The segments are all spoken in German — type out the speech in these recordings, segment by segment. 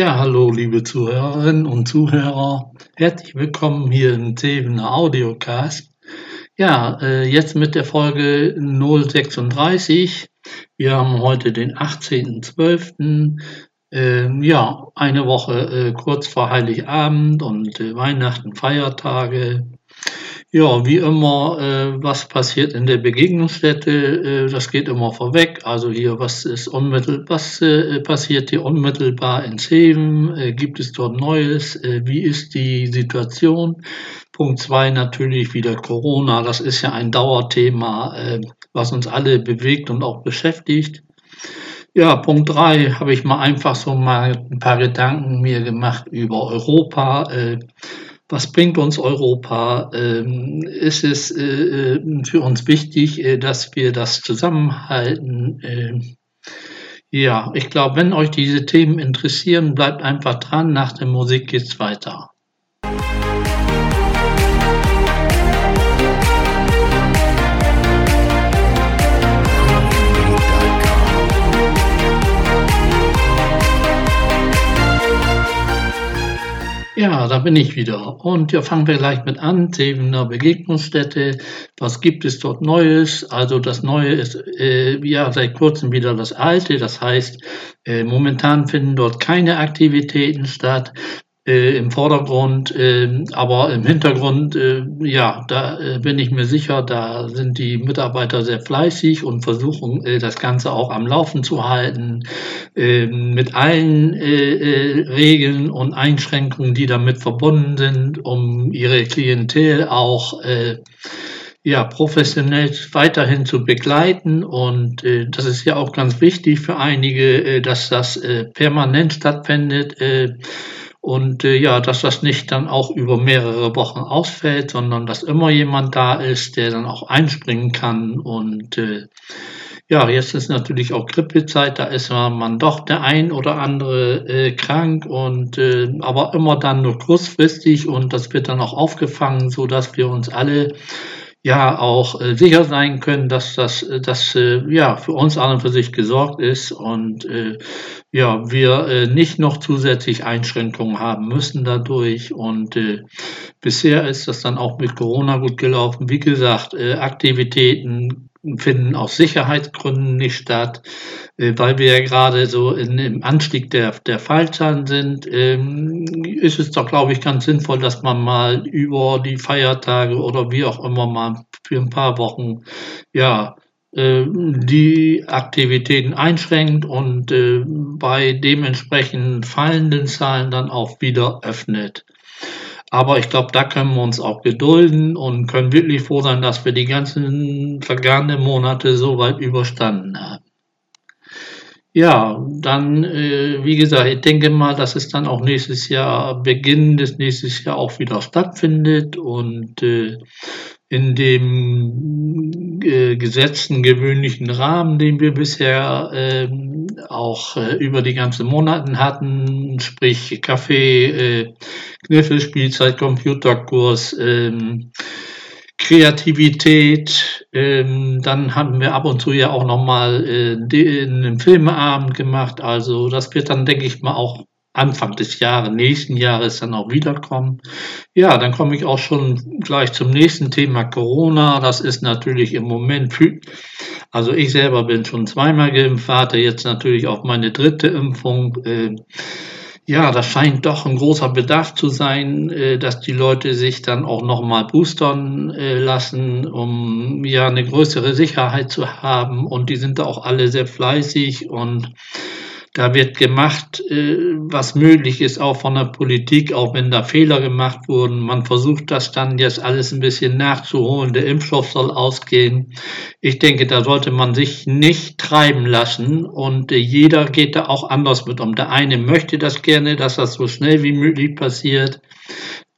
Ja, hallo liebe Zuhörerinnen und Zuhörer. Herzlich willkommen hier im Zevener Audiocast. Ja, äh, jetzt mit der Folge 036. Wir haben heute den 18.12. Ähm, ja, eine Woche äh, kurz vor Heiligabend und äh, Weihnachten, Feiertage. Ja, wie immer, äh, was passiert in der Begegnungsstätte, äh, das geht immer vorweg. Also hier, was ist unmittelbar, was äh, passiert hier unmittelbar in Zeven? Äh, gibt es dort Neues? Äh, wie ist die Situation? Punkt zwei natürlich wieder Corona. Das ist ja ein Dauerthema, äh, was uns alle bewegt und auch beschäftigt. Ja, Punkt drei habe ich mal einfach so mal ein paar Gedanken mir gemacht über Europa. Was bringt uns Europa? Ähm, ist es äh, äh, für uns wichtig, äh, dass wir das zusammenhalten? Ähm, ja, ich glaube, wenn euch diese Themen interessieren, bleibt einfach dran. Nach der Musik geht's weiter. Ja, da bin ich wieder. Und ja, fangen wir gleich mit an. Themener Begegnungsstätte. Was gibt es dort Neues? Also das Neue ist äh, ja seit kurzem wieder das Alte. Das heißt, äh, momentan finden dort keine Aktivitäten statt äh, im Vordergrund, äh, aber im Hintergrund, äh, ja, da äh, bin ich mir sicher, da sind die Mitarbeiter sehr fleißig und versuchen äh, das Ganze auch am Laufen zu halten, ähm, mit allen Regeln und Einschränkungen, die damit verbunden sind, um ihre Klientel auch ja, professionell weiterhin zu begleiten. Und äh, das ist ja auch ganz wichtig für einige, äh, dass das äh, permanent stattfindet. Äh, und äh, ja, dass das nicht dann auch über mehrere Wochen ausfällt, sondern dass immer jemand da ist, der dann auch einspringen kann. Und äh, ja, jetzt ist natürlich auch Grippezeit, da ist man doch der ein oder andere äh, krank und äh, aber immer dann nur kurzfristig und das wird dann auch aufgefangen, so dass wir uns alle ja auch äh, sicher sein können, dass das, äh, das äh, ja für uns an und für sich gesorgt ist und äh, ja wir äh, nicht noch zusätzlich Einschränkungen haben müssen dadurch und äh, bisher ist das dann auch mit Corona gut gelaufen. Wie gesagt, äh, Aktivitäten finden aus Sicherheitsgründen nicht statt, äh, weil wir ja gerade so in, im Anstieg der, der Fallzahlen sind, ähm, ist es doch, glaube ich, ganz sinnvoll, dass man mal über die Feiertage oder wie auch immer mal für ein paar Wochen, ja, äh, die Aktivitäten einschränkt und äh, bei dementsprechend fallenden Zahlen dann auch wieder öffnet. Aber ich glaube, da können wir uns auch gedulden und können wirklich froh sein, dass wir die ganzen vergangenen Monate so weit überstanden haben. Ja, dann, äh, wie gesagt, ich denke mal, dass es dann auch nächstes Jahr, Beginn des nächsten Jahr auch wieder stattfindet und äh, in dem äh, gesetzten gewöhnlichen Rahmen, den wir bisher äh, auch äh, über die ganzen Monaten hatten, sprich Kaffee, äh, Kniffelspielzeit, Computerkurs, ähm, Kreativität. Ähm, dann haben wir ab und zu ja auch nochmal äh, einen Filmeabend gemacht. Also das wird dann, denke ich mal, auch Anfang des Jahres, nächsten Jahres dann auch wiederkommen. Ja, dann komme ich auch schon gleich zum nächsten Thema Corona. Das ist natürlich im Moment, also ich selber bin schon zweimal geimpft, warte jetzt natürlich auf meine dritte Impfung. Äh, ja, das scheint doch ein großer Bedarf zu sein, äh, dass die Leute sich dann auch nochmal boostern äh, lassen, um ja eine größere Sicherheit zu haben. Und die sind da auch alle sehr fleißig und da wird gemacht, äh, was möglich ist, auch von der Politik, auch wenn da Fehler gemacht wurden. Man versucht das dann jetzt alles ein bisschen nachzuholen. Der Impfstoff soll ausgehen. Ich denke, da sollte man sich nicht treiben lassen und äh, jeder geht da auch anders mit um. Der eine möchte das gerne, dass das so schnell wie möglich passiert.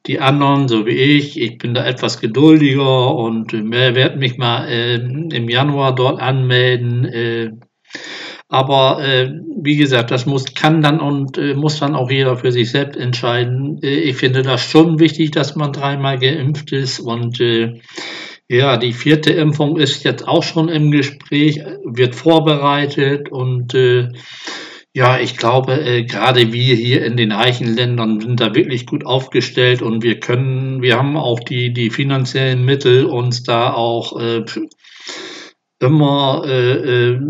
Die anderen, so wie ich, ich bin da etwas geduldiger und äh, werde mich mal äh, im Januar dort anmelden. Äh, aber äh, wie gesagt, das muss, kann dann und äh, muss dann auch jeder für sich selbst entscheiden. Äh, ich finde das schon wichtig, dass man dreimal geimpft ist. Und äh, ja, die vierte Impfung ist jetzt auch schon im Gespräch, wird vorbereitet. Und äh, Ja, ich glaube, äh, gerade wir hier in den reichen Ländern sind da wirklich gut aufgestellt. Und wir können, wir haben auch die, die finanziellen Mittel, uns da auch äh, immer äh, äh,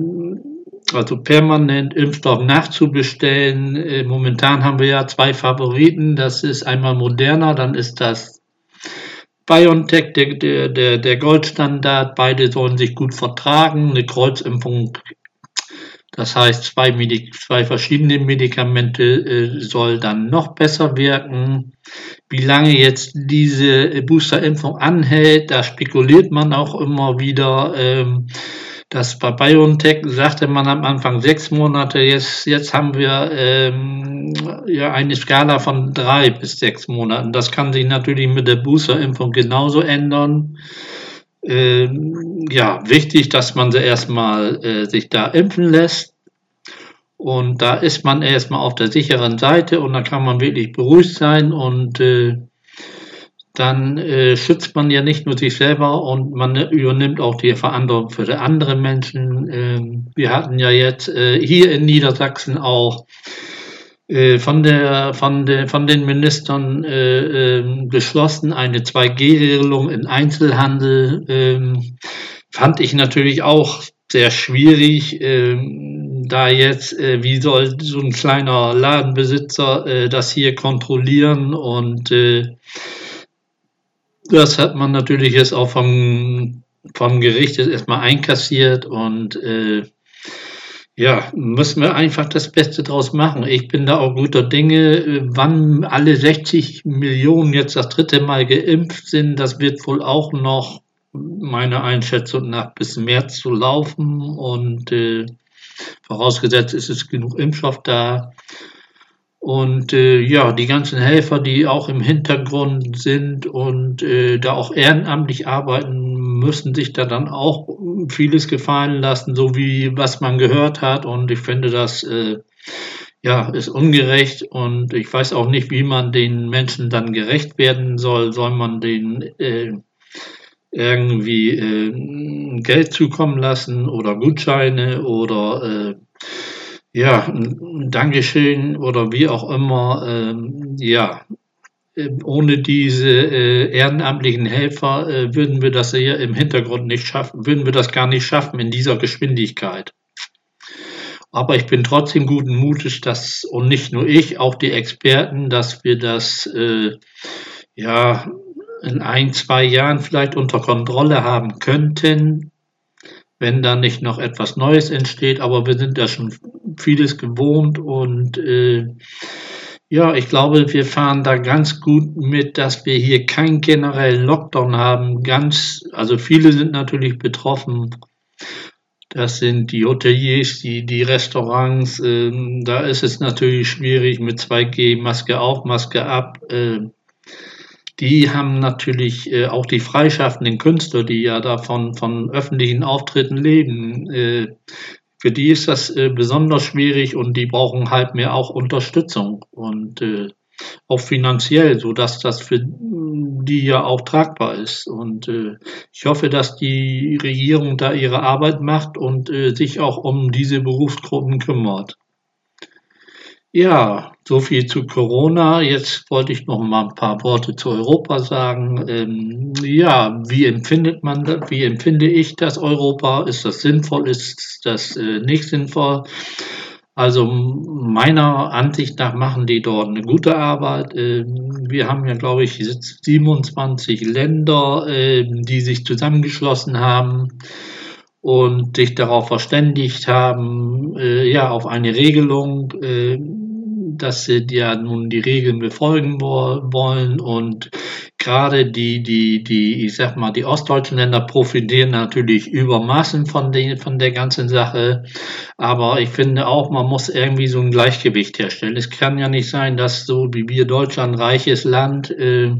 also permanent Impfstoff nachzubestellen. Äh, momentan haben wir ja zwei Favoriten. Das ist einmal Moderna, dann ist das BioNTech, der, der, der, Goldstandard. Beide sollen sich gut vertragen. Eine Kreuzimpfung, das heißt zwei, Medik zwei verschiedene Medikamente, äh, soll dann noch besser wirken. Wie lange jetzt diese Boosterimpfung anhält, da spekuliert man auch immer wieder. Ähm, das bei BioNTech sagte man am Anfang sechs Monate, jetzt, jetzt haben wir ähm, ja eine Skala von drei bis sechs Monaten. Das kann sich natürlich mit der Boosterimpfung genauso ändern. Ähm, ja, wichtig, dass man sie erstmal äh, sich da impfen lässt. Und da ist man erstmal auf der sicheren Seite und da kann man wirklich beruhigt sein und äh, dann äh, schützt man ja nicht nur sich selber und man übernimmt auch die Verantwortung für die anderen Menschen. Ähm, wir hatten ja jetzt äh, hier in Niedersachsen auch äh, von, der, von, der, von den Ministern äh, ähm, beschlossen, eine 2G-Regelung im Einzelhandel. Ähm, fand ich natürlich auch sehr schwierig, ähm, da jetzt, äh, wie soll so ein kleiner Ladenbesitzer äh, das hier kontrollieren und das hat man natürlich jetzt auch vom, vom Gericht jetzt erstmal einkassiert und äh, ja, müssen wir einfach das Beste draus machen. Ich bin da auch guter Dinge. Wann alle 60 Millionen jetzt das dritte Mal geimpft sind, das wird wohl auch noch meiner Einschätzung nach bis März zu laufen und äh, vorausgesetzt ist es genug Impfstoff da. Und äh, ja, die ganzen Helfer, die auch im Hintergrund sind und äh, da auch ehrenamtlich arbeiten, müssen sich da dann auch vieles gefallen lassen, so wie was man gehört hat. Und ich finde das äh, ja ist ungerecht und ich weiß auch nicht, wie man den Menschen dann gerecht werden soll. Soll man den äh, irgendwie äh, Geld zukommen lassen oder Gutscheine oder äh, ja, Dankeschön oder wie auch immer. Ähm, ja, ähm, ohne diese äh, ehrenamtlichen Helfer äh, würden wir das hier im Hintergrund nicht schaffen, würden wir das gar nicht schaffen in dieser Geschwindigkeit. Aber ich bin trotzdem guten Mutes, dass, und nicht nur ich, auch die Experten, dass wir das äh, ja in ein, zwei Jahren vielleicht unter Kontrolle haben könnten, wenn da nicht noch etwas Neues entsteht. Aber wir sind ja schon vieles gewohnt und äh, ja, ich glaube, wir fahren da ganz gut mit, dass wir hier keinen generellen Lockdown haben. Ganz, also viele sind natürlich betroffen. Das sind die Hoteliers, die, die Restaurants. Äh, da ist es natürlich schwierig mit 2G, Maske auf, Maske ab. Äh, die haben natürlich äh, auch die freischaffenden Künstler, die ja davon von öffentlichen Auftritten leben. Äh, für die ist das äh, besonders schwierig und die brauchen halt mehr auch Unterstützung und äh, auch finanziell, so dass das für die ja auch tragbar ist. Und äh, ich hoffe, dass die Regierung da ihre Arbeit macht und äh, sich auch um diese Berufsgruppen kümmert. Ja, so viel zu Corona. Jetzt wollte ich noch mal ein paar Worte zu Europa sagen. Ähm, ja, wie empfindet man das? Wie empfinde ich das Europa? Ist das sinnvoll? Ist das äh, nicht sinnvoll? Also meiner Ansicht nach machen die dort eine gute Arbeit. Ähm, wir haben ja, glaube ich, 27 Länder, äh, die sich zusammengeschlossen haben und sich darauf verständigt haben, äh, ja, auf eine Regelung, äh, dass sie ja nun die Regeln befolgen wollen und gerade die, die, die, ich sag mal, die ostdeutschen Länder profitieren natürlich übermaßen von, den, von der ganzen Sache. Aber ich finde auch, man muss irgendwie so ein Gleichgewicht herstellen. Es kann ja nicht sein, dass so wie wir Deutschland, reiches Land, äh,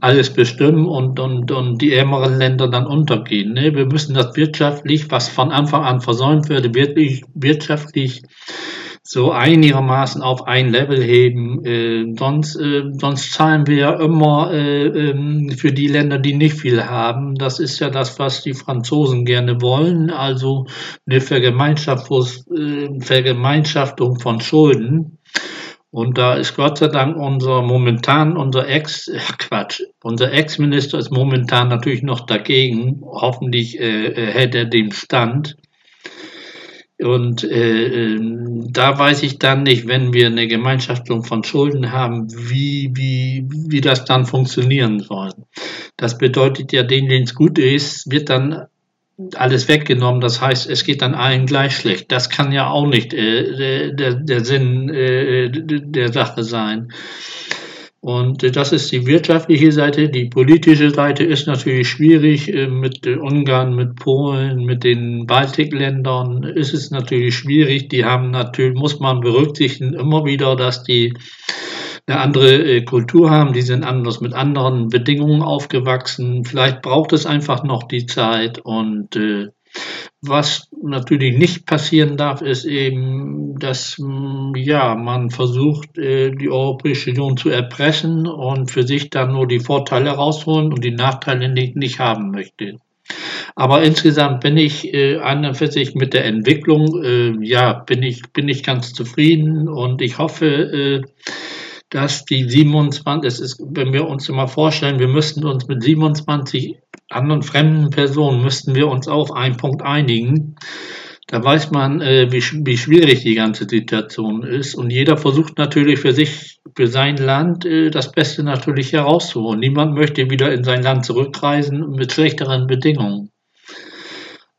alles bestimmen und, und, und die ärmeren Länder dann untergehen. Ne? Wir müssen das wirtschaftlich, was von Anfang an versäumt würde, wirklich wirtschaftlich so einigermaßen auf ein Level heben. Äh, sonst, äh, sonst zahlen wir ja immer äh, ähm, für die Länder, die nicht viel haben. Das ist ja das, was die Franzosen gerne wollen. Also eine Vergemeinschaftung, äh, Vergemeinschaftung von Schulden. Und da ist Gott sei Dank unser momentan, unser Ex, Quatsch, unser Ex-Minister ist momentan natürlich noch dagegen. Hoffentlich äh, äh hält er den Stand. Und äh, ähm, da weiß ich dann nicht, wenn wir eine Gemeinschaftung von Schulden haben, wie, wie, wie das dann funktionieren soll. Das bedeutet ja, denen, denen es gut ist, wird dann alles weggenommen. Das heißt, es geht dann allen gleich schlecht. Das kann ja auch nicht äh, der, der Sinn äh, der Sache sein. Und äh, das ist die wirtschaftliche Seite. Die politische Seite ist natürlich schwierig. Äh, mit Ungarn, mit Polen, mit den Baltikländern ist es natürlich schwierig. Die haben natürlich, muss man berücksichtigen, immer wieder, dass die eine andere äh, Kultur haben. Die sind anders mit anderen Bedingungen aufgewachsen. Vielleicht braucht es einfach noch die Zeit und was natürlich nicht passieren darf, ist eben, dass ja, man versucht, äh, die Europäische Union zu erpressen und für sich dann nur die Vorteile rausholen und die Nachteile nicht, nicht haben möchte. Aber insgesamt bin ich äh, an und für sich mit der Entwicklung, äh, ja, bin ich, bin ich ganz zufrieden und ich hoffe, äh, dass die 27, es ist, wenn wir uns immer vorstellen, wir müssten uns mit 27 anderen fremden Personen müssten wir uns auf einen Punkt einigen. Da weiß man, äh, wie, wie schwierig die ganze Situation ist. Und jeder versucht natürlich für sich, für sein Land äh, das Beste natürlich herauszuholen. Niemand möchte wieder in sein Land zurückreisen mit schlechteren Bedingungen.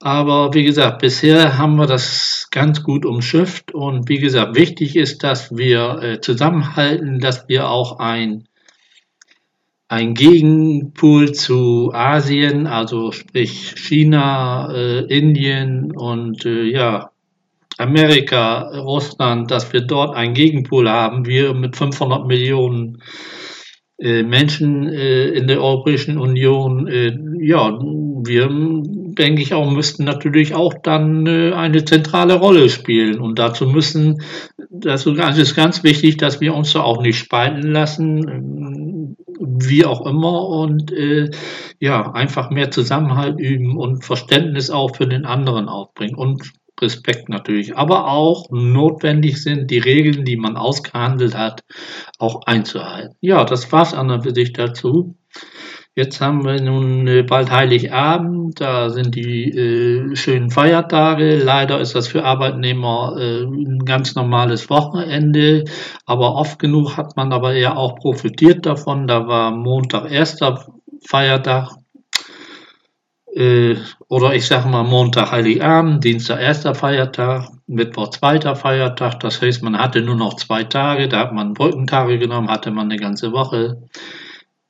Aber wie gesagt, bisher haben wir das ganz gut umschifft. Und wie gesagt, wichtig ist, dass wir äh, zusammenhalten, dass wir auch ein ein Gegenpol zu Asien, also sprich China, äh, Indien und äh, ja, Amerika, Russland, dass wir dort einen Gegenpol haben. Wir mit 500 Millionen äh, Menschen äh, in der Europäischen Union, äh, ja, wir, denke ich auch, müssten natürlich auch dann äh, eine zentrale Rolle spielen. Und dazu müssen, das ist ganz wichtig, dass wir uns da auch nicht spalten lassen wie auch immer und äh, ja, einfach mehr Zusammenhalt üben und Verständnis auch für den anderen aufbringen und Respekt natürlich, aber auch notwendig sind, die Regeln, die man ausgehandelt hat, auch einzuhalten. Ja, das war's an und für sich dazu. Jetzt haben wir nun äh, bald Heiligabend, da sind die äh, schönen Feiertage. Leider ist das für Arbeitnehmer äh, ein ganz normales Wochenende, aber oft genug hat man aber ja auch profitiert davon. Da war Montag erster Feiertag äh, oder ich sage mal Montag Heiligabend, Dienstag erster Feiertag, Mittwoch zweiter Feiertag. Das heißt, man hatte nur noch zwei Tage, da hat man Brückentage genommen, hatte man eine ganze Woche.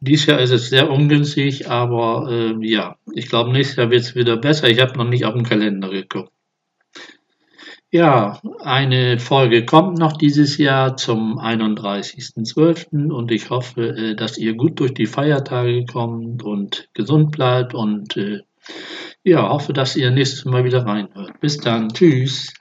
Dies Jahr ist es sehr ungünstig, aber äh, ja, ich glaube, nächstes Jahr wird es wieder besser. Ich habe noch nicht auf den Kalender geguckt. Ja, eine Folge kommt noch dieses Jahr zum 31.12. und ich hoffe, äh, dass ihr gut durch die Feiertage kommt und gesund bleibt und äh, ja, hoffe, dass ihr nächstes Mal wieder reinhört. Bis dann, tschüss.